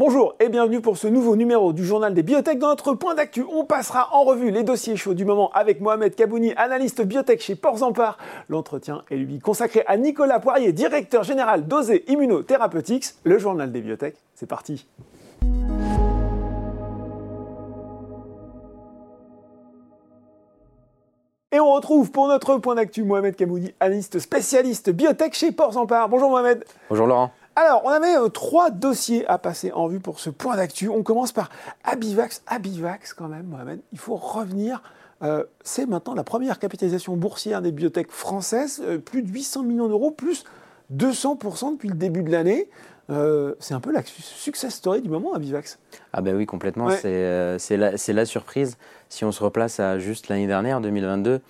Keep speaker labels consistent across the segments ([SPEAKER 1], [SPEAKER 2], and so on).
[SPEAKER 1] Bonjour et bienvenue pour ce nouveau numéro du journal des biotech. Dans notre point d'actu, on passera en revue les dossiers chauds du moment avec Mohamed Kabouni, analyste biotech chez Porzampar. L'entretien est lui consacré à Nicolas Poirier, directeur général d'Osé Immunotherapeutics. Le journal des biotech, c'est parti. Et on retrouve pour notre point d'actu Mohamed Kabouni, analyste spécialiste biotech chez Porzampar. Bonjour Mohamed.
[SPEAKER 2] Bonjour Laurent.
[SPEAKER 1] Alors, on avait euh, trois dossiers à passer en vue pour ce point d'actu. On commence par Abivax. Abivax, quand même, Mohamed, il faut revenir. Euh, c'est maintenant la première capitalisation boursière des biotech françaises, euh, plus de 800 millions d'euros, plus 200% depuis le début de l'année. c'est un peu la success story du moment, Abivax.
[SPEAKER 2] Ah ben oui, complètement. C'est la, la, surprise. Si on se replace à juste l'année dernière, 2022,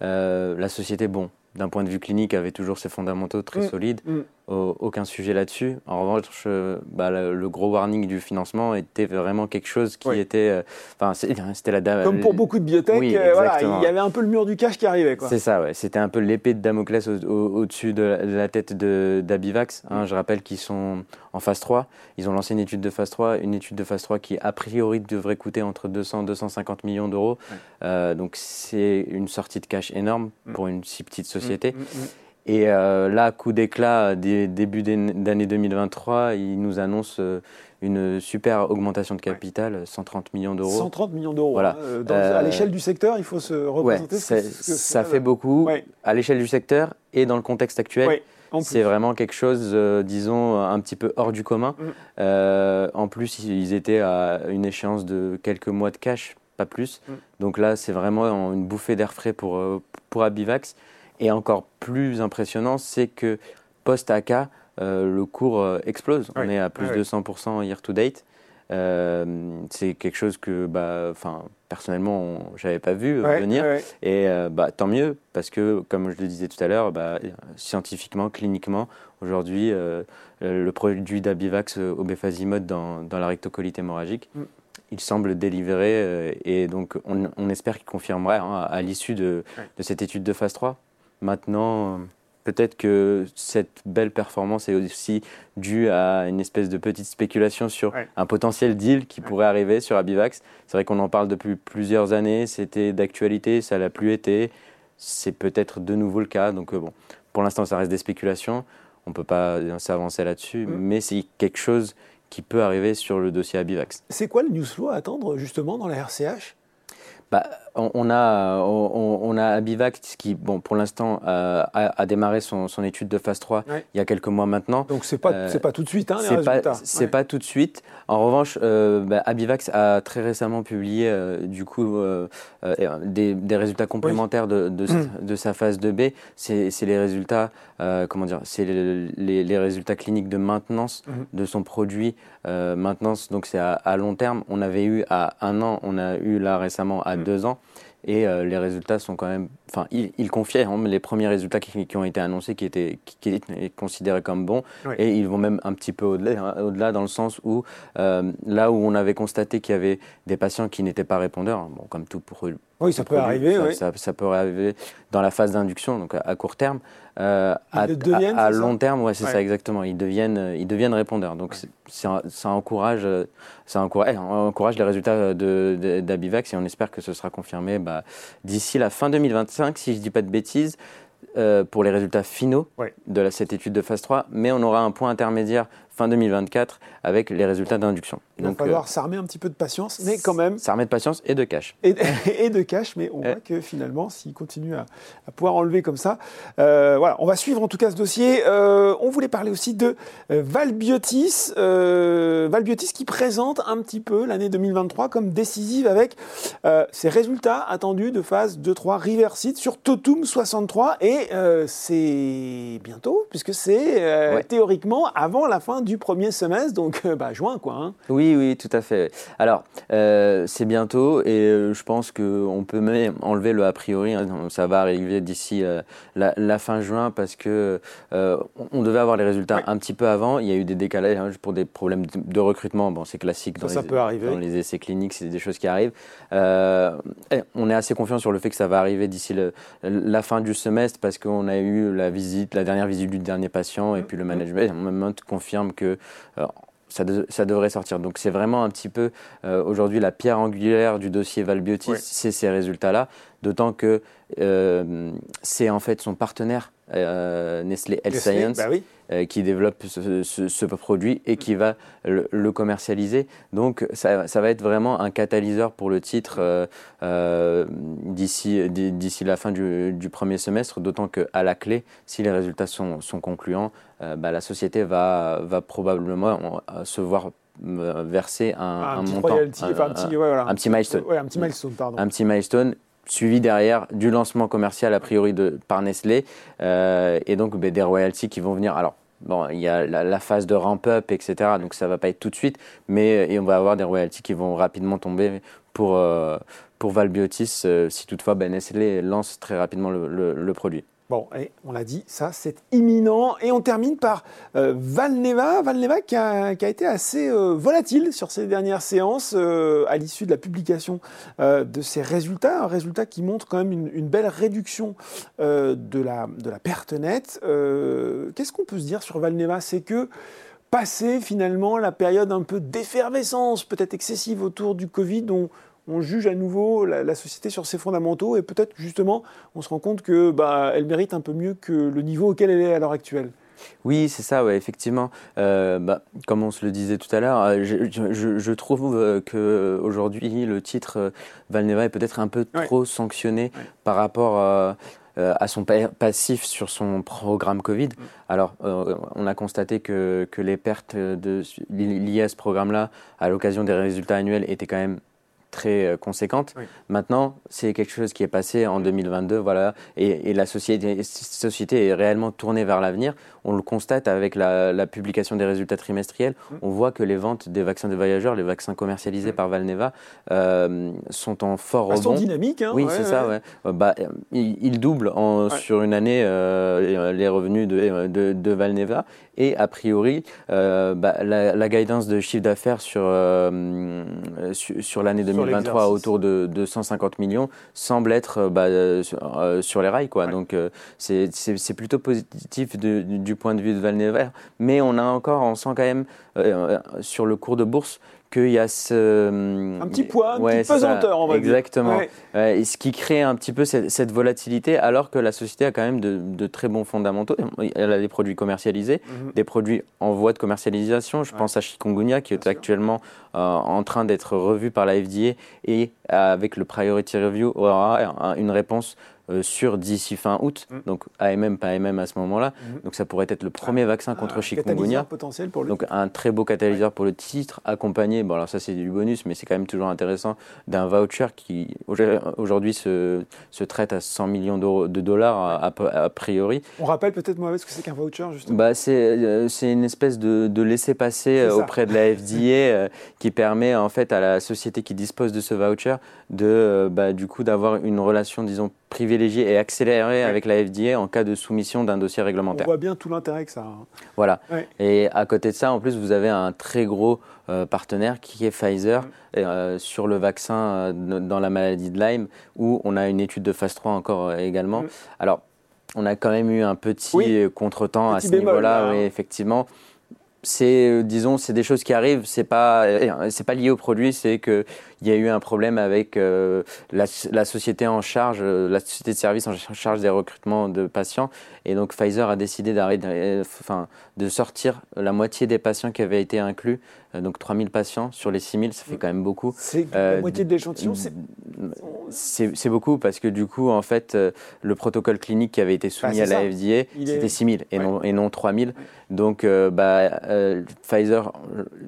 [SPEAKER 2] la société, bon, d'un point de vue clinique, avait toujours ses fondamentaux très mm. solides. Mm aucun sujet là-dessus. En revanche, euh, bah, le, gros warning du financement était vraiment quelque chose qui était. Euh, enfin, c'était la
[SPEAKER 1] dame. Comme pour beaucoup de biotech, euh, voilà, il y avait un peu le mur du cash qui arrivait.
[SPEAKER 2] C'est ça, ouais. C'était un peu l'épée de Damoclès au-dessus de, la tête d'Abivax. Hein. Je rappelle qu'ils sont en phase 3. Ils ont lancé une étude de phase 3, une étude de phase 3 qui, a priori, devrait coûter entre 200 et 250 millions d'euros. donc, c'est une sortie de cash énorme mm. pour une si petite société. Et euh, là, coup d'éclat, début d'année 2023, il nous annonce euh, une super augmentation de capital, 130 millions d'euros.
[SPEAKER 1] 130 millions d'euros. Voilà. Hein. Euh, à l'échelle du secteur, il faut se représenter.
[SPEAKER 2] Ouais, ça fait beaucoup. À l'échelle du secteur et dans le contexte actuel. c'est vraiment quelque chose, disons, un petit peu hors du commun. Mm. en plus, ils étaient à une échéance de quelques mois de cash, pas plus. Mm. Donc là, c'est vraiment une bouffée d'air frais pour, pour Abivax. Et encore plus impressionnant, c'est que post-AK, euh, le cours euh, explose. On est à plus de 100% year to date. Euh, c'est quelque chose que, bah, personnellement, j'avais pas vu venir. Et bah, tant mieux, parce que, comme je le disais tout à l'heure, bah, scientifiquement, cliniquement, aujourd'hui, le produit d'Abivax au dans, dans la rectocolite hémorragique, mm. il semble délivrer. et donc, on, espère qu'il confirmerait hein, à l'issue de, de cette étude de phase 3. Maintenant, peut-être que cette belle performance est aussi due à une espèce de petite spéculation sur un potentiel deal qui pourrait arriver sur Abivax. C'est vrai qu'on en parle depuis plusieurs années, c'était d'actualité, ça l'a plus été. C'est peut-être de nouveau le cas. Donc, euh, bon, pour l'instant, ça reste des spéculations. On ne peut pas s'avancer là-dessus, mm. mais c'est quelque chose qui peut arriver sur le dossier Abivax.
[SPEAKER 1] C'est quoi le news flow à attendre justement dans la RCH
[SPEAKER 2] bah, on, a, on, a Abivax qui, bon, pour l'instant, euh, a, démarré son, étude de phase 3 il y a quelques mois maintenant.
[SPEAKER 1] Donc, ce n'est pas, euh, pas tout de suite, hein, les
[SPEAKER 2] résultats. C'est pas tout de suite. En revanche, euh, bah, Abivax a très récemment publié, du coup, des, résultats complémentaires de, de, sa phase 2B. C'est les résultats, comment dire, c'est les, les, résultats cliniques de maintenance mhm. de son produit. maintenance, donc c'est à, à, long terme. On avait eu à un an, on a eu là récemment à Mm. deux ans. Et euh, les résultats sont quand même. Enfin, il, il confiait hein, les premiers résultats qui, ont été annoncés, qui étaient, qui, étaient considérés comme bons. Et ils vont même un petit peu au-delà, hein, au-delà dans le sens où, euh, là où on avait constaté qu'il y avait des patients qui n'étaient pas répondeurs, bon, comme tout pour
[SPEAKER 1] oui, ça peut arriver.
[SPEAKER 2] Ça,
[SPEAKER 1] oui.
[SPEAKER 2] ça, peut arriver dans la phase d'induction, donc à, court terme. Euh, à, à, long terme, ouais, c'est ça exactement. Ils deviennent, ils deviennent répondeurs. Donc ça, encourage, ça encourage, encourage les résultats d'Abivax et on espère que ce sera confirmé bah, d'ici la fin 2025, si je ne dis pas de bêtises. Euh, pour les résultats finaux de cette étude de phase 3, mais on aura un point intermédiaire fin 2024 avec les résultats d'induction.
[SPEAKER 1] Il va falloir euh, s'armer un petit peu de patience, mais quand même.
[SPEAKER 2] S'armer de patience et de cash.
[SPEAKER 1] Et, de cash, mais on voit que finalement, s'il continue à, pouvoir enlever comme ça, euh, voilà, on va suivre en tout cas ce dossier. Euh, on voulait parler aussi de Valbiotis, Valbiotis qui présente un petit peu l'année 2023 comme décisive avec ses résultats attendus de phase 2-3 Riverside sur Totum 63 et c'est bientôt puisque c'est théoriquement avant la fin du du premier semestre, donc euh, bah, juin quoi. Hein.
[SPEAKER 2] Oui, oui, tout à fait. Alors, euh, c'est bientôt et euh, je pense qu'on peut même enlever le a priori. Hein. ça va arriver d'ici la, fin juin parce que on devait avoir les résultats un petit peu avant. Il y a eu des décalages hein, pour des problèmes de, recrutement. Bon, c'est classique dans,
[SPEAKER 1] ça,
[SPEAKER 2] les,
[SPEAKER 1] peut arriver.
[SPEAKER 2] dans les essais cliniques, c'est des choses qui arrivent. on est assez confiant sur le fait que ça va arriver d'ici la fin du semestre parce qu'on a eu la visite, la dernière visite du dernier patient et mmh. puis le management, confirme que euh, ça, ça, devrait sortir. Donc c'est vraiment un petit peu aujourd'hui la pierre angulaire du dossier Valbiotis, c'est ces résultats-là, d'autant que c'est en fait son partenaire Nestlé Health Science. Bah euh, qui développe ce, produit et qui va le, commercialiser. Donc ça, va être vraiment un catalyseur pour le titre euh, euh, d'ici la fin du, premier semestre, d'autant qu'à la clé, si les résultats sont, concluants, bah, la société va, va probablement se voir verser un, montant, un, petit, milestone.
[SPEAKER 1] un petit milestone, pardon.
[SPEAKER 2] Un petit milestone suivi derrière du lancement commercial a priori de, par Nestlé et donc ben, des royalties qui vont venir. Alors Bon, il y a la, phase de ramp-up, etc. Donc ça va pas être tout de suite, mais et on va avoir des royalties qui vont rapidement tomber pour, euh, pour Valbiotis euh, si toutefois ben, Nestlé lance très rapidement le produit.
[SPEAKER 1] Bon, et on l'a dit, ça c'est imminent. Et on termine par euh, Valneva, Valneva qui a, été assez euh, volatile sur ces dernières séances euh, à l'issue de la publication de ses résultats. Un résultat qui montre quand même une, belle réduction de, la, perte nette. Qu'est-ce qu'on peut se dire sur Valneva? C'est que passé finalement la période un peu d'effervescence, peut-être excessive autour du Covid, dont on juge à nouveau la, société sur ses fondamentaux et peut-être justement on se rend compte que bah, elle mérite un peu mieux que le niveau auquel elle est à l'heure actuelle.
[SPEAKER 2] Oui, c'est ça, ouais, effectivement. Euh, bah, comme on se le disait tout à l'heure, euh, je, trouve euh, qu'aujourd'hui, le titre Valneva est peut-être un peu trop sanctionné par rapport à son passif sur son programme Covid. Mm. Alors, on a constaté que, que les pertes de, liées à ce programme-là, à l'occasion des résultats annuels, étaient quand même très euh, conséquente. Maintenant, c'est quelque chose qui est passé en 2022, voilà, et, la société, société est réellement tournée vers l'avenir. On le constate avec la, publication des résultats trimestriels. Mmh. On voit que les ventes des vaccins de voyageurs, les vaccins commercialisés mmh. par Valneva, euh, sont en fort rebond. Ils
[SPEAKER 1] sont dynamiques. Hein,
[SPEAKER 2] oui, c'est ça. Ouais. Euh, bah, ils, doublent en, sur une année les revenus de, de, de Valneva. Et a priori, euh, bah, la, guidance de chiffre d'affaires sur, euh, sur, l'année 2023 autour de, 150 millions semble être euh, bah, sur, les rails. Quoi. Donc c'est plutôt positif du point de vue de Valnever. Mais on a encore, on sent quand même sur le cours de bourse qu'il y a ce...
[SPEAKER 1] Un petit poids, une petite pesanteur, on va
[SPEAKER 2] Exactement. dire. Exactement. ce qui crée un petit peu cette, volatilité, alors que la société a quand même de, très bons fondamentaux. Elle a des produits commercialisés, mhm. des produits en voie de commercialisation. Je pense à Chikungunya, qui est actuellement euh, en train d'être revu par la FDA et avec le Priority Review aura une réponse euh, sur d'ici fin août, mm. donc AMM, pas AMM à ce moment-là. Mm. Donc ça pourrait être le premier vaccin contre un chikungunya.
[SPEAKER 1] potentiel pour le
[SPEAKER 2] Donc un très beau catalyseur pour le titre, accompagné, bon alors ça c'est du bonus, mais c'est quand même toujours intéressant, d'un voucher qui aujourd'hui se, se, traite à 100 millions de dollars a, priori.
[SPEAKER 1] On rappelle peut-être moi ce que c'est qu'un voucher justement?
[SPEAKER 2] Bah, euh, C'est une espèce de, de laisser-passer euh, auprès de la FDA qui permet en fait à la société qui dispose de ce voucher de bah, du coup d'avoir une relation disons privilégié et accéléré avec la FDA en cas de soumission d'un dossier réglementaire.
[SPEAKER 1] On voit bien tout l'intérêt que ça a. Hein.
[SPEAKER 2] Voilà. Et à côté de ça, en plus, vous avez un très gros euh, partenaire qui est Pfizer euh, sur le vaccin euh, dans la maladie de Lyme, où on a une étude de phase 3 encore également. Alors, on a quand même eu un petit contretemps à ce niveau-là, effectivement c'est disons c'est des choses qui arrivent c'est pas c'est pas lié au produit c'est que il y a eu un problème avec euh, la, société en charge, euh, la société de service en charge des recrutements de patients. Et donc Pfizer a décidé d'arrêter, euh, enfin, de sortir la moitié des patients qui avaient été inclus. donc 3000 patients sur les 6000, ça fait quand même beaucoup.
[SPEAKER 1] C'est la moitié de l'échantillon,
[SPEAKER 2] c'est beaucoup parce que du coup, en fait, le protocole clinique qui avait été soumis bah, à la FDA, c'était 6000 et, non, et non 3000. Donc, bah, Pfizer,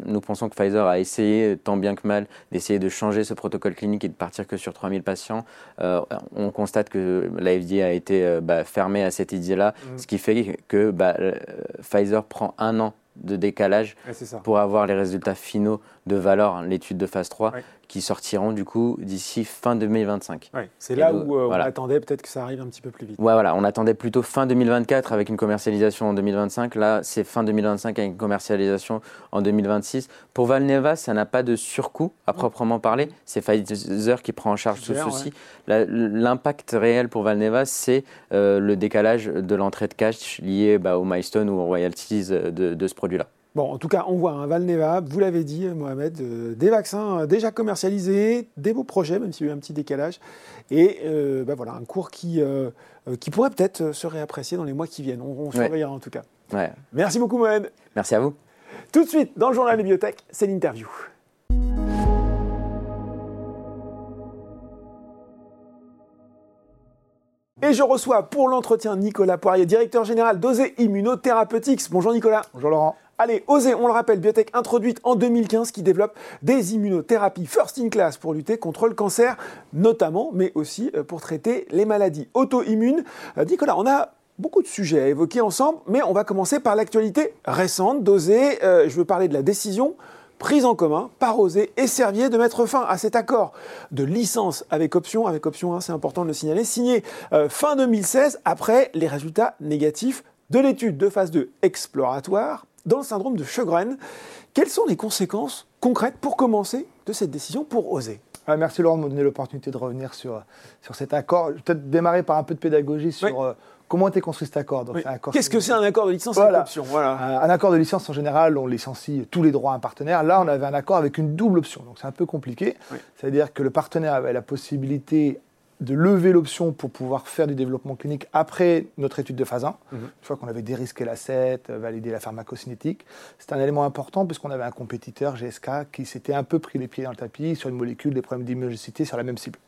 [SPEAKER 2] nous pensons que Pfizer a essayé tant bien que mal d'essayer de changer ce protocole clinique et de partir que sur 3000 patients, euh, on constate que la FDA a été euh, bah, fermée à cette idée-là, mmh. ce qui fait que bah, euh, Pfizer prend un an de décalage pour avoir les résultats finaux de Valor, l'étude de phase 3, qui sortiront du coup d'ici fin 2025.
[SPEAKER 1] c'est là où euh, on attendait peut-être que ça arrive un petit peu plus vite.
[SPEAKER 2] Ouais, voilà, on attendait plutôt fin 2024 avec une commercialisation en 2025. Là, c'est fin 2025 avec une commercialisation en 2026. Pour Valneva, ça n'a pas de surcoût à proprement parler. C'est Pfizer qui prend en charge tout ceci. L'impact réel pour Valneva, c'est euh, le décalage de l'entrée de cash lié bah, au milestone ou aux royalties de, de ce produit-là.
[SPEAKER 1] Bon, en tout cas, on voit un Valneva, vous l'avez dit, Mohamed, euh, des vaccins euh, déjà commercialisés, des beaux projets, même s'il y a eu un petit décalage, et euh, bah voilà, un cours qui, qui pourrait peut-être se réapprécier dans les mois qui viennent. On, surveillera en tout cas. Merci beaucoup, Mohamed.
[SPEAKER 2] Merci à vous.
[SPEAKER 1] Tout de suite, dans le journal des bibliothèques, c'est l'interview. Et je reçois pour l'entretien Nicolas Poirier, directeur général d'Osé Immunotherapeutics. Bonjour Nicolas.
[SPEAKER 3] Bonjour Laurent.
[SPEAKER 1] Allez, Osé, on le rappelle, biotech introduite en 2015 qui développe des immunothérapies first in class pour lutter contre le cancer, notamment, mais aussi euh, pour traiter les maladies auto-immunes. Euh, Nicolas, on a beaucoup de sujets à évoquer ensemble, mais on va commencer par l'actualité récente d'Osé. Euh, je veux parler de la décision prise en commun par Osé et Servier de mettre fin à cet accord de licence avec option, avec option, hein, c'est important de le signaler, signé fin 2016 après les résultats négatifs de l'étude de phase 2 exploratoire dans le syndrome de Sjögren. Quelles sont les conséquences concrètes pour commencer de cette décision pour Osé
[SPEAKER 3] ah, Merci Laurent de me donner l'opportunité de revenir sur, sur cet accord. Je vais peut-être démarrer par un peu de pédagogie sur... Euh, Comment été construit cet accord
[SPEAKER 1] Qu'est-ce que c'est un accord de licence avec option
[SPEAKER 3] voilà. Un accord de licence, en général, on licencie tous les droits à un partenaire. Là, on avait un accord avec une double option. Donc, c'est un peu compliqué. C'est-à-dire que le partenaire avait la possibilité de lever l'option pour pouvoir faire du développement clinique après notre étude de phase 1, mhm. une fois qu'on avait dérisqué l'asset, validé la pharmacocinétique. C'est un élément important puisqu'on avait un compétiteur, GSK, qui s'était un peu pris les pieds dans le tapis sur une molécule, des problèmes d'immunogénicité sur la même cible.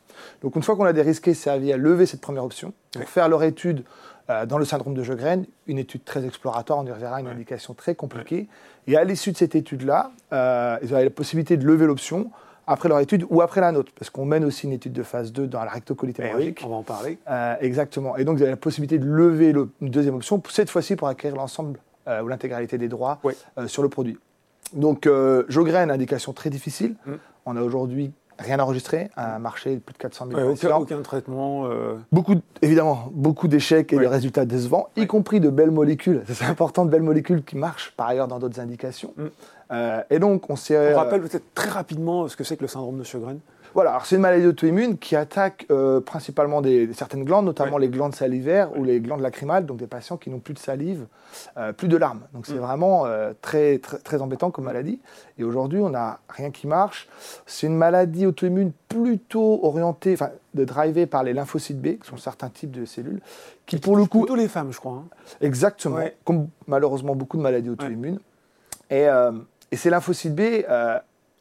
[SPEAKER 3] Donc une fois qu'on a dérisqué, servi à lever cette première option, pour faire leur étude euh, dans le syndrome de Jogren, une étude très exploratoire, on y reverra, une indication très compliquée. Et à l'issue de cette étude-là, euh, ils avaient la possibilité de lever l'option après leur étude ou après la nôtre, parce qu'on mène aussi une étude de phase 2 dans la rectocolite
[SPEAKER 1] eh hémorragique. on va en parler.
[SPEAKER 3] Euh, exactement. Et donc, vous avez la possibilité de lever une deuxième option, cette fois-ci pour acquérir l'ensemble ou l'intégralité des droits sur le produit. Donc, Jogren, indication très difficile. Mm. On a aujourd'hui rien enregistré, un marché de plus de 400 000
[SPEAKER 1] aucun, aucun, traitement. Euh.
[SPEAKER 3] Beaucoup, évidemment, beaucoup d'échecs et de résultats décevants, y compris de belles molécules. C'est important, de belles molécules qui marchent par ailleurs dans d'autres indications. Mm. Euh, et donc, on s'est.
[SPEAKER 1] On rappelle peut-être très rapidement ce que c'est que le syndrome de Sjögren.
[SPEAKER 3] Voilà, c'est une maladie auto-immune qui attaque euh, principalement des, certaines glandes, notamment les glandes salivaires ou les glandes lacrymales, donc des patients qui n'ont plus de salive, euh, plus de larmes. Donc c'est mm. vraiment euh, très, très, très, embêtant comme maladie. Et aujourd'hui, on n'a rien qui marche. C'est une maladie auto-immune plutôt orientée, enfin, de driver par les lymphocytes B, qui sont certains types de cellules,
[SPEAKER 1] qui, pour le coup. Plutôt les femmes, je crois. Hein.
[SPEAKER 3] Exactement, comme malheureusement beaucoup de maladies auto-immunes. Et, et, ces lymphocytes B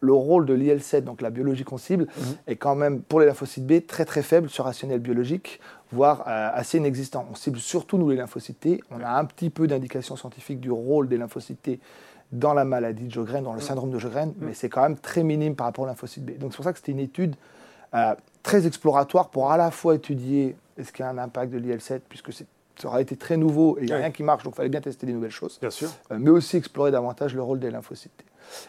[SPEAKER 3] le rôle de l'IL7, donc la biologie qu'on cible, mhm. est quand même pour les lymphocytes B très très faible sur rationnel biologique, voire euh, assez inexistant. On cible surtout nous les lymphocytes T. On a un petit peu d'indication scientifique du rôle des lymphocytes T dans la maladie de Jogren, dans le mhm. syndrome de Jogren, mhm. mais c'est quand même très minime par rapport aux lymphocytes B. Donc c'est pour ça que c'était une étude euh, très exploratoire pour à la fois étudier est-ce qu'il y a un impact de l'IL7, puisque ça aurait été très nouveau et il n'y a rien qui marche, donc il fallait bien tester des nouvelles choses.
[SPEAKER 1] Bien sûr.
[SPEAKER 3] Euh, mais aussi explorer davantage le rôle des lymphocytes T.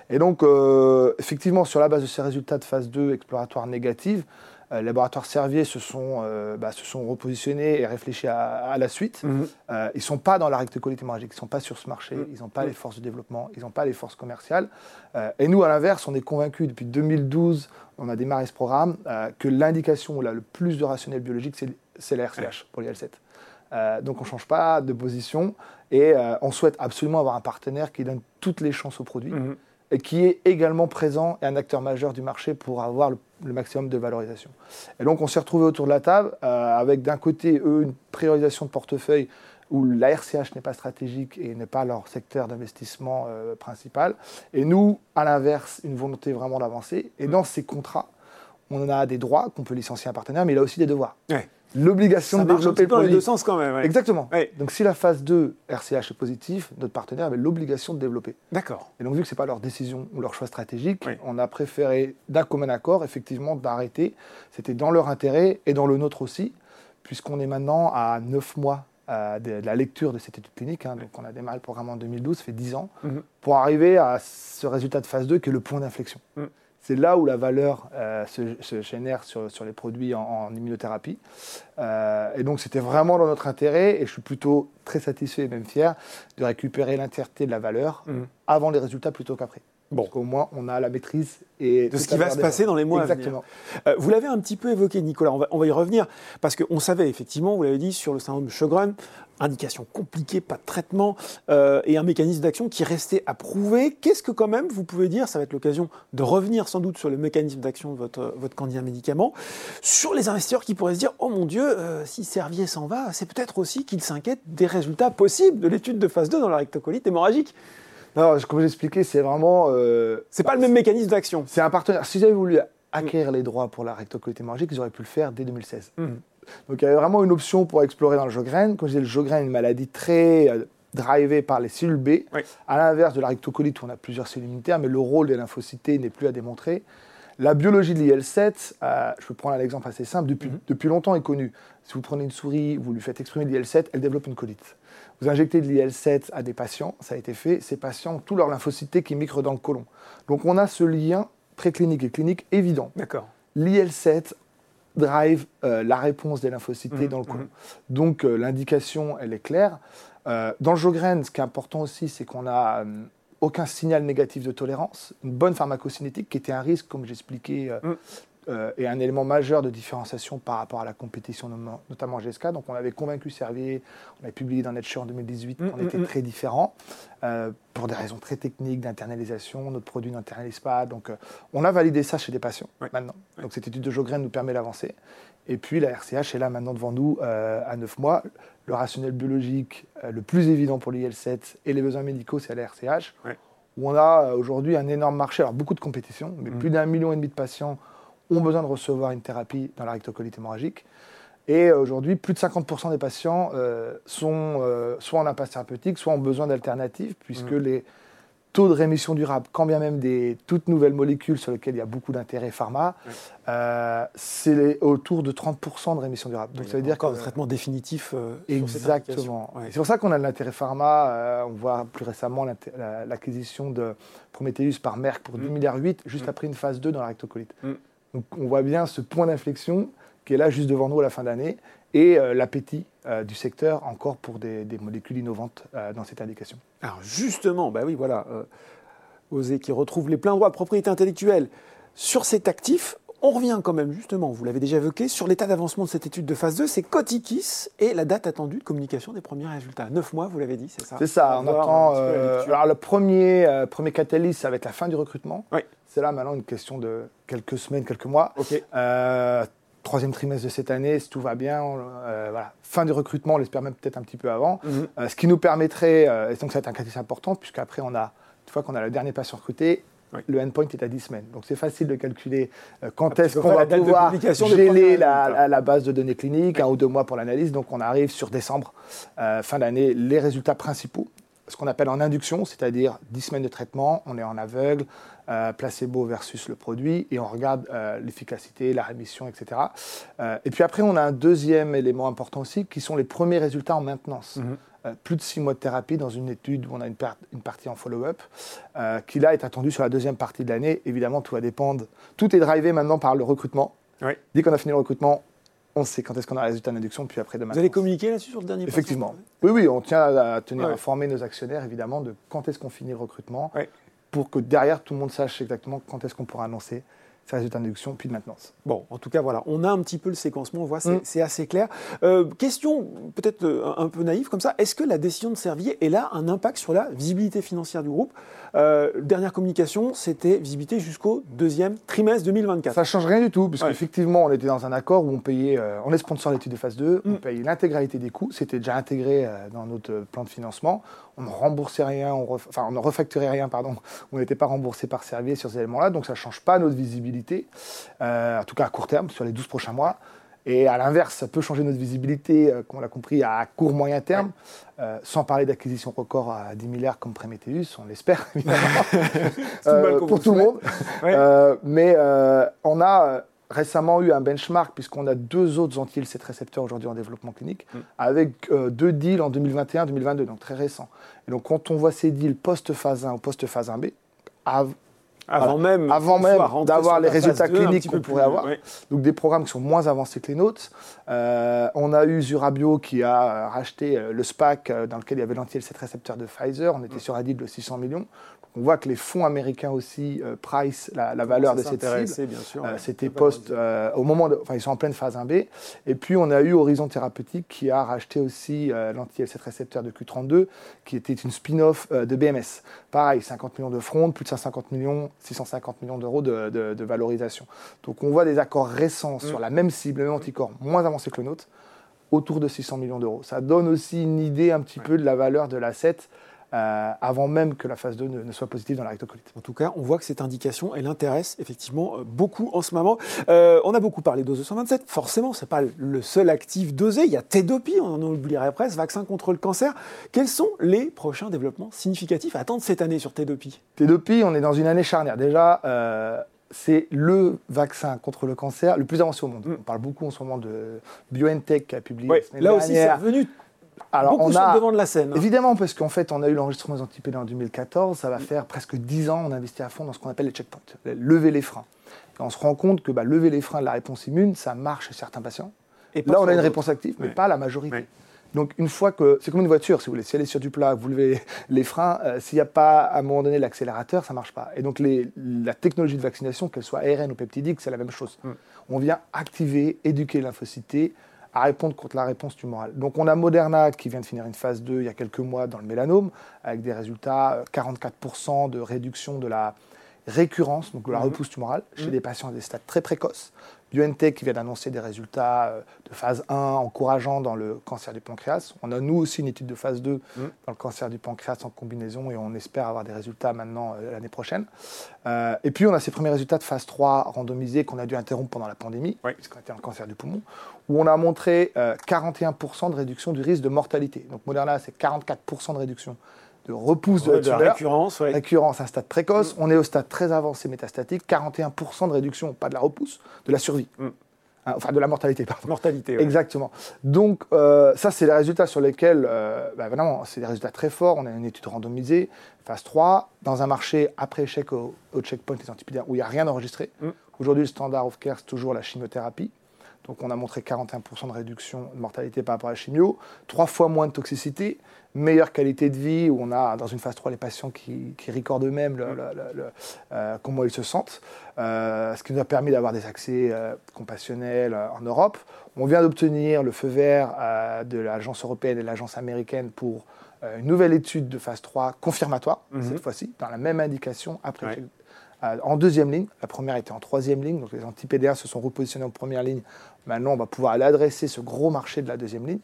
[SPEAKER 3] Et donc, euh, effectivement, sur la base de ces résultats de phase 2 exploratoire négative, euh, les laboratoires Servier se sont, bah, se sont repositionnés et réfléchis à, la suite. Mhm. ils ne sont pas dans la rectocolite hémorragique, ils ne sont pas sur ce marché, mhm. ils n'ont pas les forces de développement, ils n'ont pas les forces commerciales. et nous, à l'inverse, on est convaincus depuis 2012, on a démarré ce programme, que l'indication où a le plus de rationnel biologique, c'est la RCH pour les L7. Donc on ne change pas de position et on souhaite absolument avoir un partenaire qui donne toutes les chances au produit et qui est également présent et un acteur majeur du marché pour avoir le, maximum de valorisation. Et donc on s'est retrouvé autour de la table euh, avec d'un côté eux une priorisation de portefeuille où la RCH n'est pas stratégique et n'est pas leur secteur d'investissement euh, principal, et nous, à l'inverse, une volonté vraiment d'avancer. Et dans ces contrats, on a des droits qu'on peut licencier un partenaire, mais il a aussi des devoirs l'obligation de développer le produit.
[SPEAKER 1] dans deux sens quand même.
[SPEAKER 3] Exactement. Donc si la phase 2 RCH est positif, notre partenaire avait l'obligation de développer.
[SPEAKER 1] D'accord.
[SPEAKER 3] Et donc vu que ce n'est pas leur décision ou leur choix stratégique, on a préféré d'un commun accord effectivement d'arrêter. C'était dans leur intérêt et dans le nôtre aussi, puisqu'on est maintenant à 9 mois euh, de, la lecture de cette étude clinique. Hein. donc on a démarré le programme en 2012, ça fait 10 ans, mhm. pour arriver à ce résultat de phase 2 qui est le point d'inflexion. Mhm c'est là où la valeur euh, se, génère sur, les produits en, immunothérapie. Euh, et donc c'était vraiment dans notre intérêt, et je suis plutôt très satisfait et même fier de récupérer l'intégrité de la valeur mmh. avant les résultats plutôt qu'après. Bon. Parce qu'au moins, on a la maîtrise et
[SPEAKER 1] de ce qui va se passer dans les mois
[SPEAKER 3] Exactement.
[SPEAKER 1] à venir. Euh, vous l'avez un petit peu évoqué, Nicolas. On va, on va y revenir parce qu'on savait effectivement, vous l'avez dit, sur le syndrome de Sjogren, indication compliquée, pas de traitement euh, et un mécanisme d'action qui restait à prouver. Qu'est-ce que quand même vous pouvez dire Ça va être l'occasion de revenir sans doute sur le mécanisme d'action de votre, votre candidat médicament, sur les investisseurs qui pourraient se dire oh mon Dieu, euh, si Servier s'en va, c'est peut-être aussi qu'ils s'inquiètent des résultats possibles de l'étude de phase 2 dans la rectocolite hémorragique.
[SPEAKER 3] Non, comme j'expliquais, c'est vraiment. Euh,
[SPEAKER 1] c'est pas le même mécanisme d'action.
[SPEAKER 3] C'est un partenaire. Si j'avais voulu acquérir les droits pour la rectocolite hémorragique, ils auraient pu le faire dès 2016. Mmh. Donc il y avait vraiment une option pour explorer dans le Jogren. Comme je disais, le Jogren est une maladie très euh, drivée par les cellules B, à l'inverse de la rectocolite où on a plusieurs cellules immunitaires, mais le rôle des lymphocytes n'est plus à démontrer. La biologie de l'IL7, euh, je peux prendre un exemple assez simple, depuis, mmh. depuis longtemps est connue. Si vous prenez une souris, vous lui faites exprimer l'IL7, elle développe une colite. Vous injectez de l'IL7 à des patients, ça a été fait, ces patients ont tous leurs lymphocytes qui migrent dans le côlon. Donc on a ce lien préclinique et clinique évident.
[SPEAKER 1] D'accord.
[SPEAKER 3] L'IL7 drive euh, la réponse des lymphocytes mmh, dans le côlon. Mmh. Donc euh, l'indication, elle est claire. Euh, dans le Jogren, ce qui est important aussi, c'est qu'on n'a aucun signal négatif de tolérance, une bonne pharmacocinétique qui était un risque, comme j'expliquais mmh euh, et un élément majeur de différenciation par rapport à la compétition, notamment GSK. Donc on avait convaincu Servier, on avait publié dans Nature en 2018 qu'on mm, était mm, mm. très différents, euh, pour des raisons très techniques d'internalisation, notre produit n'internalise pas. Donc euh, on a validé ça chez des patients maintenant. Donc cette étude de Jogren nous permet d'avancer. Et puis la RCH est là maintenant devant nous à 9 mois. Le rationnel biologique le plus évident pour l'IL7 et les besoins médicaux, c'est la RCH. Où on a aujourd'hui un énorme marché, alors beaucoup de compétition, mais plus d'un million et demi de patients ont besoin de recevoir une thérapie dans la rectocolite hémorragique. Et aujourd'hui, plus de 50% des patients euh, sont euh, soit en impasse thérapeutique, soit ont besoin d'alternatives, puisque mm. les taux de rémission durable, quand bien même des toutes nouvelles molécules sur lesquelles il y a beaucoup d'intérêt pharma, euh, c'est autour de 30% de rémission durable.
[SPEAKER 1] Donc ça veut dire que le traitement définitif.
[SPEAKER 3] exactement. C'est pour ça qu'on a de l'intérêt pharma. on voit plus récemment l'acquisition de Prometheus par Merck pour 10 mm. milliards 8, juste mm. après une phase 2 dans la rectocolite. Donc on voit bien ce point d'inflexion qui est là juste devant nous à la fin d'année et euh, l'appétit euh, du secteur encore pour des, molécules innovantes euh, dans cette indication.
[SPEAKER 1] Alors justement, bah oui, voilà, Osé qui retrouve les pleins droits de propriété intellectuelle sur cet actif. On revient quand même justement, vous l'avez déjà évoqué, sur l'état d'avancement de cette étude de phase 2, c'est Cotikis et la date attendue de communication des premiers résultats. Neuf mois, vous l'avez dit, c'est ça?
[SPEAKER 3] C'est ça, on, attend. alors le premier, premier catalyse, ça va être la fin du recrutement.
[SPEAKER 1] Oui.
[SPEAKER 3] C'est là maintenant une question de quelques semaines, quelques mois. Euh, troisième trimestre de cette année, si tout va bien, euh, voilà. fin du recrutement, on l'espère même peut-être un petit peu avant. Mhm. Euh, ce qui nous permettrait, et donc ça va être un catalyse important, puisqu'après, on a, une fois qu'on a le dernier patient recruté, le endpoint est à 10 semaines. Donc c'est facile de calculer quand est-ce qu'on va pouvoir la, la, base de données cliniques, un ou deux mois pour l'analyse. Donc on arrive sur décembre, fin d'année, les résultats principaux ce qu'on appelle en induction, c'est-à-dire 10 semaines de traitement, on est en aveugle, euh, placebo versus le produit, et on regarde euh, l'efficacité, la rémission, etc. Euh, et puis après, on a un deuxième élément important aussi, qui sont les premiers résultats en maintenance. Mhm. plus de 6 mois de thérapie dans une étude où on a une, une partie en follow-up, qui là est attendue sur la deuxième partie de l'année. Évidemment, tout va dépendre. Tout est drivé maintenant par le recrutement. Dès qu'on a fini le recrutement, on sait quand est-ce qu'on a le résultat d'induction, puis après demain.
[SPEAKER 1] Vous allez communiquer là-dessus sur le dernier
[SPEAKER 3] Effectivement. Oui, oui, on tient à, tenir informer nos actionnaires, évidemment, de quand est-ce qu'on finit le recrutement, pour que derrière, tout le monde sache exactement quand est-ce qu'on pourra annoncer ces résultats d'induction, puis de maintenance.
[SPEAKER 1] Bon, en tout cas, voilà, on a un petit peu le séquencement, on voit, c'est mm. assez clair. Euh, question peut-être euh, un peu naïve comme ça, est-ce que la décision de Servier, elle a un impact sur la visibilité financière du groupe? Euh, Dernière communication, c'était visibilité jusqu'au deuxième trimestre 2024.
[SPEAKER 3] Ça ne change rien du tout, puisque effectivement, on était dans un accord où on payait, on est sponsor l'étude de phase 2, on mm. paye l'intégralité des coûts, c'était déjà intégré dans notre plan de financement on ne remboursait rien, on enfin on ne refacturait rien, pardon, on n'était pas remboursé par Servier sur ces éléments-là, donc ça ne change pas notre visibilité, euh, en tout cas à court terme, sur les 12 prochains mois. Et à l'inverse, ça peut changer notre visibilité, euh, comme on l'a compris, à court moyen terme, euh, sans parler d'acquisition record à 10 milliards comme Prometheus, on l'espère évidemment, pour tout le monde. mais on a récemment eu un benchmark, puisqu'on a deux autres anti-L7 récepteurs aujourd'hui en développement clinique, mm. avec deux deals en 2021-2022, donc très récents. Et donc quand on voit ces deals post-phase 1 ou post-phase 1B,
[SPEAKER 1] avant même,
[SPEAKER 3] avant même d'avoir les résultats cliniques qu'on pourrait avoir. Donc des programmes qui sont moins avancés que les nôtres. Euh, on a eu Zurabio qui a racheté euh, le SPAC dans lequel il y avait l'anti-L7 récepteur de Pfizer. On était sur un deal de 600 millions on voit que les fonds américains aussi euh, price la, valeur de cette cible.
[SPEAKER 1] Bien sûr,
[SPEAKER 3] C'était post au moment, de, enfin ils sont en pleine phase 1B. Et puis on a eu Horizon Thérapeutique qui a racheté aussi l'anti-L7 récepteur de Q32, qui était une spin-off de BMS. Pareil, 50 millions de front, plus de 150 millions, 650 millions d'euros de, valorisation. Donc on voit des accords récents sur mm. la même cible, le même anticorps, moins avancé que le nôtre autour de 600 millions d'euros. Ça donne aussi une idée un petit peu de la valeur de l'asset euh, avant même que la phase 2 ne, soit positive dans la rectocolite.
[SPEAKER 1] En tout cas, on voit que cette indication, elle intéresse effectivement euh, beaucoup en ce moment. Euh, on a beaucoup parlé d'OSE 227, forcément, ce n'est pas le seul actif dosé, il y a Tedopi, on en oublierait presque, vaccin contre le cancer. Quels sont les prochains développements significatifs à attendre cette année sur Tedopi
[SPEAKER 3] Tedopi, on est dans une année charnière. Déjà, c'est le vaccin contre le cancer le plus avancé au monde. Mm. On parle beaucoup en ce moment de BioNTech qui a publié.
[SPEAKER 1] là aussi, c'est revenu alors, Beaucoup on a, devant de la scène. Hein.
[SPEAKER 3] Évidemment, parce qu'en fait, on a eu l'enregistrement des anti-PD en 2014. Ça va faire presque 10 ans, on investit à fond dans ce qu'on appelle les checkpoints, lever les freins. Et on se rend compte que bah, lever les freins de la réponse immune, ça marche chez certains patients. Et là, on a une réponse active, mais pas la majorité. Donc une fois que c'est comme une voiture, si vous voulez, si elle est sur du plat, vous levez les freins, euh, s'il n'y a pas à un moment donné l'accélérateur, ça ne marche pas. Et donc la technologie de vaccination, qu'elle soit ARN ou peptidique, c'est la même chose. Mm. On vient activer, éduquer lymphocyté à répondre contre la réponse tumorale. Donc on a Moderna qui vient de finir une phase 2 il y a quelques mois dans le mélanome, avec des résultats 44% euh, de réduction de la récurrence, donc de la mm-hmm. repousse tumorale, chez mm. des patients à des stades très précoces. BioNTech qui vient d'annoncer des résultats euh, de phase 1 encourageants dans le cancer du pancréas. On a nous aussi une étude de phase 2 mm. dans le cancer du pancréas en combinaison et on espère avoir des résultats maintenant euh, l'année prochaine. Euh, et puis on a ces premiers résultats de phase 3 randomisés qu'on a dû interrompre pendant la pandémie, puisqu'on était le cancer du poumon, où on a montré 41% de réduction du risque de mortalité. Donc Moderna, c'est 44% de réduction de repousse de la
[SPEAKER 1] récurrence,
[SPEAKER 3] récurrence à stade précoce. Mm. On est au stade très avancé métastatique, 41% de réduction, pas de la repousse, de la survie. Mm. Hein, enfin, de la mortalité, pardon.
[SPEAKER 1] Mortalité,
[SPEAKER 3] Exactement. Donc, euh, ça, c'est les résultats sur lesquels, euh, bah, vraiment, c'est des résultats très forts. On a une étude randomisée, phase 3, dans un marché après échec au, checkpoint des antibiotiques où il n'y a rien enregistré. Mm. Aujourd'hui, le standard of care, c'est toujours la chimiothérapie. Donc on a montré 41% de réduction de mortalité par rapport à la chimio, trois fois moins de toxicité, meilleure qualité de vie, où on a dans une phase 3 les patients qui, qui recordent eux-mêmes euh, comment ils se sentent, euh, ce qui nous a permis d'avoir des accès euh, compassionnels en Europe. On vient d'obtenir le feu vert de l'agence européenne et de l'agence américaine pour une nouvelle étude de phase 3 confirmatoire, mhm. cette fois-ci, dans la même indication après en deuxième ligne. La première était en troisième ligne, donc les anti-PDA se sont repositionnés en première ligne. Maintenant, on va pouvoir aller adresser ce gros marché de la deuxième ligne.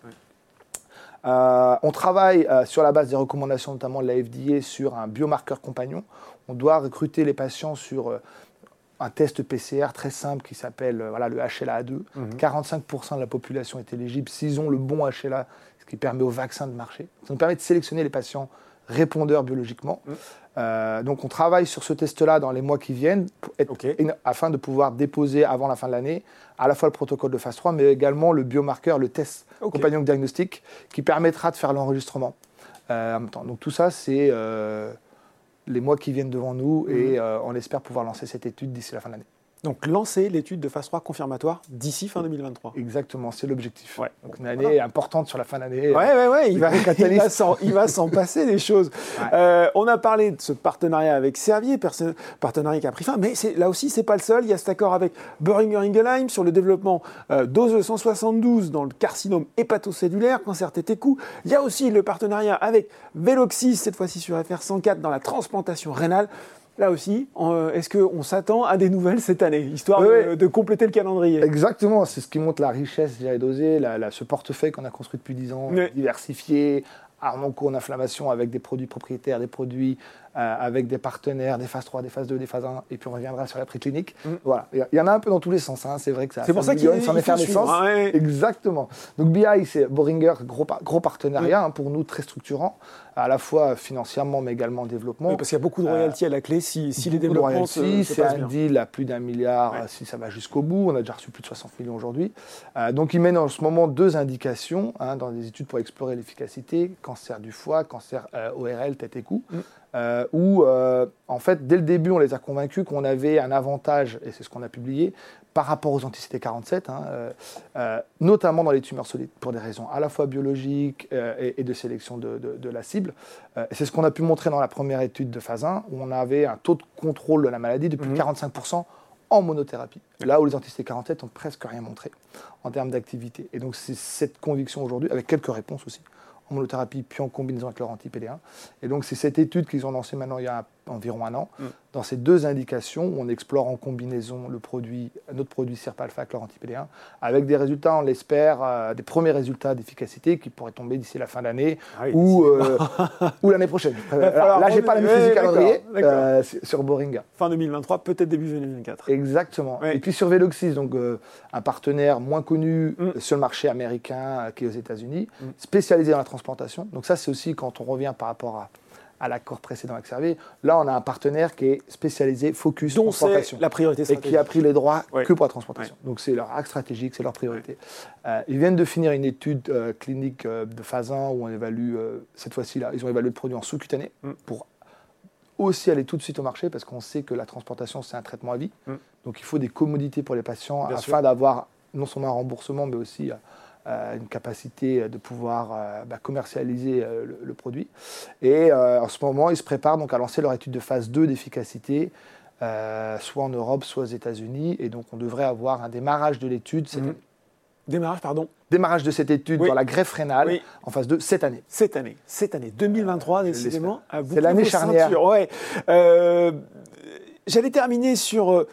[SPEAKER 3] Euh, on travaille euh, sur la base des recommandations, notamment de la FDA, sur un biomarqueur compagnon. On doit recruter les patients sur euh, un test PCR très simple qui s'appelle voilà, le HLA-A2. 45% mhm. de la population est éligible s'ils ont le bon HLA, ce qui permet au vaccin de marcher. Ça nous permet de sélectionner les patients répondeurs biologiquement. Mhm. Euh, donc on travaille sur ce test-là dans les mois qui viennent afin de pouvoir déposer avant la fin de l'année à la fois le protocole de phase 3, mais également le biomarqueur, le test compagnon diagnostic qui permettra de faire l'enregistrement euh, en même temps. Donc tout ça, c'est euh, les mois qui viennent devant nous et mhm. on espère pouvoir lancer cette étude d'ici la fin de l'année.
[SPEAKER 1] Donc lancer l'étude de phase 3 confirmatoire d'ici fin 2023.
[SPEAKER 3] Exactement, c'est l'objectif. Donc une année importante sur la fin d'année.
[SPEAKER 1] Ouais, ouais, ouais, il va, il va s'en passer des choses. Euh, on a parlé de ce partenariat avec Servier, partenariat qui a pris fin, mais là aussi, c'est pas le seul. Il y a cet accord avec Boehringer Ingelheim sur le développement euh, dose 172 dans le carcinome hépatocellulaire, cancer tétécou. Il y a aussi le partenariat avec Veloxis, cette fois-ci sur FR104 dans la transplantation rénale. Là aussi, euh, est-ce qu'on s'attend à des nouvelles cette année, histoire de, compléter le calendrier
[SPEAKER 3] Exactement, c'est ce qui montre la richesse j'ai dosé, la, ce portefeuille qu'on a construit depuis 10 ans, diversifié, en cours d'inflammation avec des produits propriétaires, des produits euh, avec des partenaires, des phases 3, des phases 2, des phases 1, et puis on reviendra sur la préclinique. Mm. Voilà, il y en a un peu dans tous les sens, hein. c'est vrai que ça.
[SPEAKER 1] C'est pour ça qu'il s'en est
[SPEAKER 3] naissance. Exactement. Donc BI, c'est Boringer, gros, gros partenariat mm. hein, pour nous, très structurant, à la fois financièrement, mais également en développement.
[SPEAKER 1] parce qu'il y a beaucoup de royalties à la clé si, si les développements
[SPEAKER 3] se, C'est un deal à plus d'un milliard si ça va jusqu'au bout. On a déjà reçu plus de 60 millions aujourd'hui. Euh, donc il mène en ce moment deux indications hein, dans des études pour explorer l'efficacité cancer du foie, cancer euh, ORL, tête et cou. Mm. où, en fait, dès le début, on les a convaincus qu'on avait un avantage, et c'est ce qu'on a publié, par rapport aux anti 47 hein, notamment dans les tumeurs solides, pour des raisons à la fois biologiques et, de sélection de, de la cible. c'est ce qu'on a pu montrer dans la première étude de phase 1, où on avait un taux de contrôle de la maladie de plus de 45% mhm. en monothérapie. Là où les anti-C47 ont presque rien montré en termes d'activité. Et donc c'est cette conviction aujourd'hui, avec quelques réponses aussi, monothérapie puis en combinaison avec leur anti-PD1. Et donc c'est cette étude qu'ils ont lancée maintenant il y a environ un an, mm. dans ces deux indications où on explore en combinaison le produit, notre produit leur anti-PD1, avec des résultats, on l'espère, euh, des premiers résultats d'efficacité qui pourraient tomber d'ici la fin d'année ah ou, euh, ou l'année prochaine. là, j'ai pas la maîtrise du calendrier euh, sur Boringa.
[SPEAKER 1] Fin 2023, peut-être début 2024.
[SPEAKER 3] Exactement. Et puis sur Veloxis, donc un partenaire moins connu mm. sur le marché américain qui est aux États-Unis, mm. spécialisé dans la transplantation. Donc ça, c'est aussi quand on revient par rapport à à l'accord précédent avec Servier. Là, on a un partenaire qui est spécialisé, focus,
[SPEAKER 1] Dont transplantation. la priorité.
[SPEAKER 3] Et qui a pris les droits que pour la transplantation. Donc c'est leur axe stratégique, c'est leur priorité. Euh, ils viennent de finir une étude euh, clinique euh, de phase 1 où on évalue, cette fois-ci, là, ils ont évalué le produit en sous-cutané mm. pour aussi aller tout de suite au marché parce qu'on sait que la transplantation, c'est un traitement à vie. Mm. Donc il faut des commodités pour les patients afin d'avoir non seulement un remboursement, mais aussi une capacité de pouvoir euh, bah, commercialiser euh, le, produit. Et en ce moment, ils se préparent donc à lancer leur étude de phase 2 d'efficacité, soit en Europe, soit aux États-Unis. Et donc, on devrait avoir un démarrage de l'étude.
[SPEAKER 1] Mhm. Démarrage, pardon
[SPEAKER 3] Démarrage de cette étude dans la greffe rénale en phase 2 cette année.
[SPEAKER 1] Cette année, cette année, 2023, décidément.
[SPEAKER 3] C'est l'année charnière.
[SPEAKER 1] Ouais. J'allais terminer sur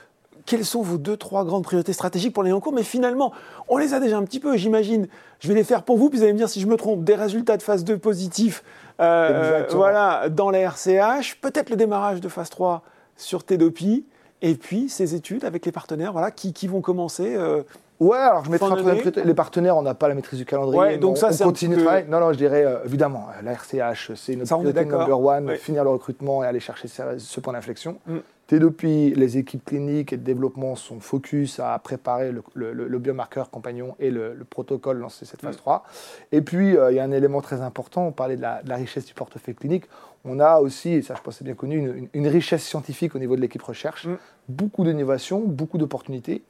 [SPEAKER 1] quelles sont vos deux, trois grandes priorités stratégiques pour les en cours Mais finalement, on les a déjà un petit peu, j'imagine. Je vais les faire pour vous, puis vous allez me dire si je me trompe. Des résultats de phase 2 positifs euh, voilà, dans la RCH, peut-être le démarrage de phase 3 sur TEDOPI, et puis ces études avec les partenaires voilà, qui, vont commencer. Euh,
[SPEAKER 3] ouais, alors je mettrai les partenaires, on n'a pas la maîtrise du calendrier. Ouais, donc ça, c'est continue de travailler. Non, non, je dirais euh, évidemment, la RCH, c'est notre priorité number one, finir le recrutement et aller chercher ce, point d'inflexion. Mm depuis les équipes cliniques et de développement sont focus à préparer le, biomarqueur compagnon et le, protocole lancé cette phase 3. Mm. Et puis, euh, il y a un élément très important, on parlait de la, richesse du portefeuille clinique. On a aussi, et ça je pense c'est bien connu, une, richesse scientifique au niveau de l'équipe recherche, mm. beaucoup d'innovations, beaucoup d'opportunités.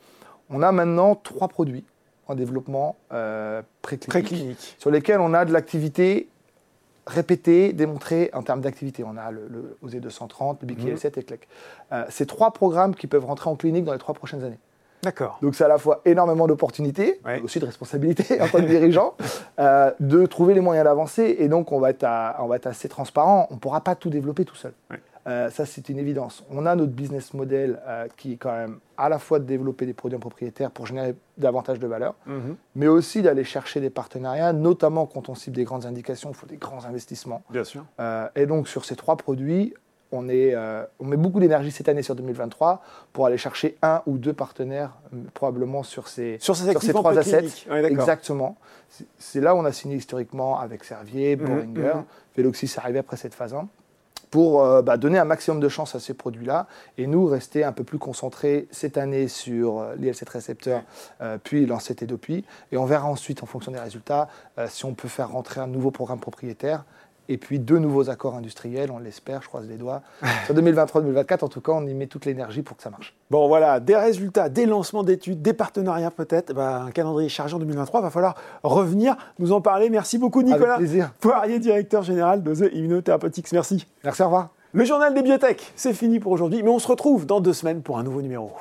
[SPEAKER 3] On a maintenant trois produits en développement euh, préclinique, sur lesquels on a de l'activité répéter, démontrer en termes d'activité. On a le, le OZ230, le BKL7 et CLEC. Euh, c'est trois programmes qui peuvent rentrer en clinique dans les trois prochaines années.
[SPEAKER 1] D'accord.
[SPEAKER 3] Donc c'est à la fois énormément d'opportunités, aussi de responsabilités en tant que dirigeant, euh, de trouver les moyens d'avancer. Et donc on va, être on va être assez transparent. On ne pourra pas tout développer tout seul. Euh, ça, c'est une évidence. On a notre business model euh, qui est quand même à la fois de développer des produits propriétaires pour générer davantage de valeur, mhm. mais aussi d'aller chercher des partenariats, notamment quand on cible des grandes indications, il faut des grands investissements.
[SPEAKER 1] Bien sûr.
[SPEAKER 3] Euh, et donc, sur ces trois produits, on, est, on met beaucoup d'énergie cette année sur 2023 pour aller chercher un ou deux partenaires, probablement sur ces,
[SPEAKER 1] sur ces,
[SPEAKER 3] trois assets. Exactement. C'est là où on a signé historiquement avec Servier, mhm, Boehringer. Mm Veloxis est arrivé après cette phase 1 pour euh, bah, donner un maximum de chance à ces produits-là et nous rester un peu plus concentrés cette année sur euh, l'IL7 récepteur, euh, puis lancer TEDOPI. Et on verra ensuite, en fonction des résultats, si on peut faire rentrer un nouveau programme propriétaire et puis deux nouveaux accords industriels, on l'espère, je croise les doigts. Sur 2023-2024, en tout cas, on y met toute l'énergie pour que ça marche.
[SPEAKER 1] Bon, voilà, des résultats, des lancements d'études, des partenariats peut-être, bah, un calendrier chargé en 2023, va falloir revenir nous en parler. Merci beaucoup Nicolas
[SPEAKER 3] Avec plaisir.
[SPEAKER 1] Poirier, directeur général de The Immunotherapeutics. Merci.
[SPEAKER 3] Merci, au revoir.
[SPEAKER 1] Le journal des biotech, c'est fini pour aujourd'hui, mais on se retrouve dans deux semaines pour un nouveau numéro.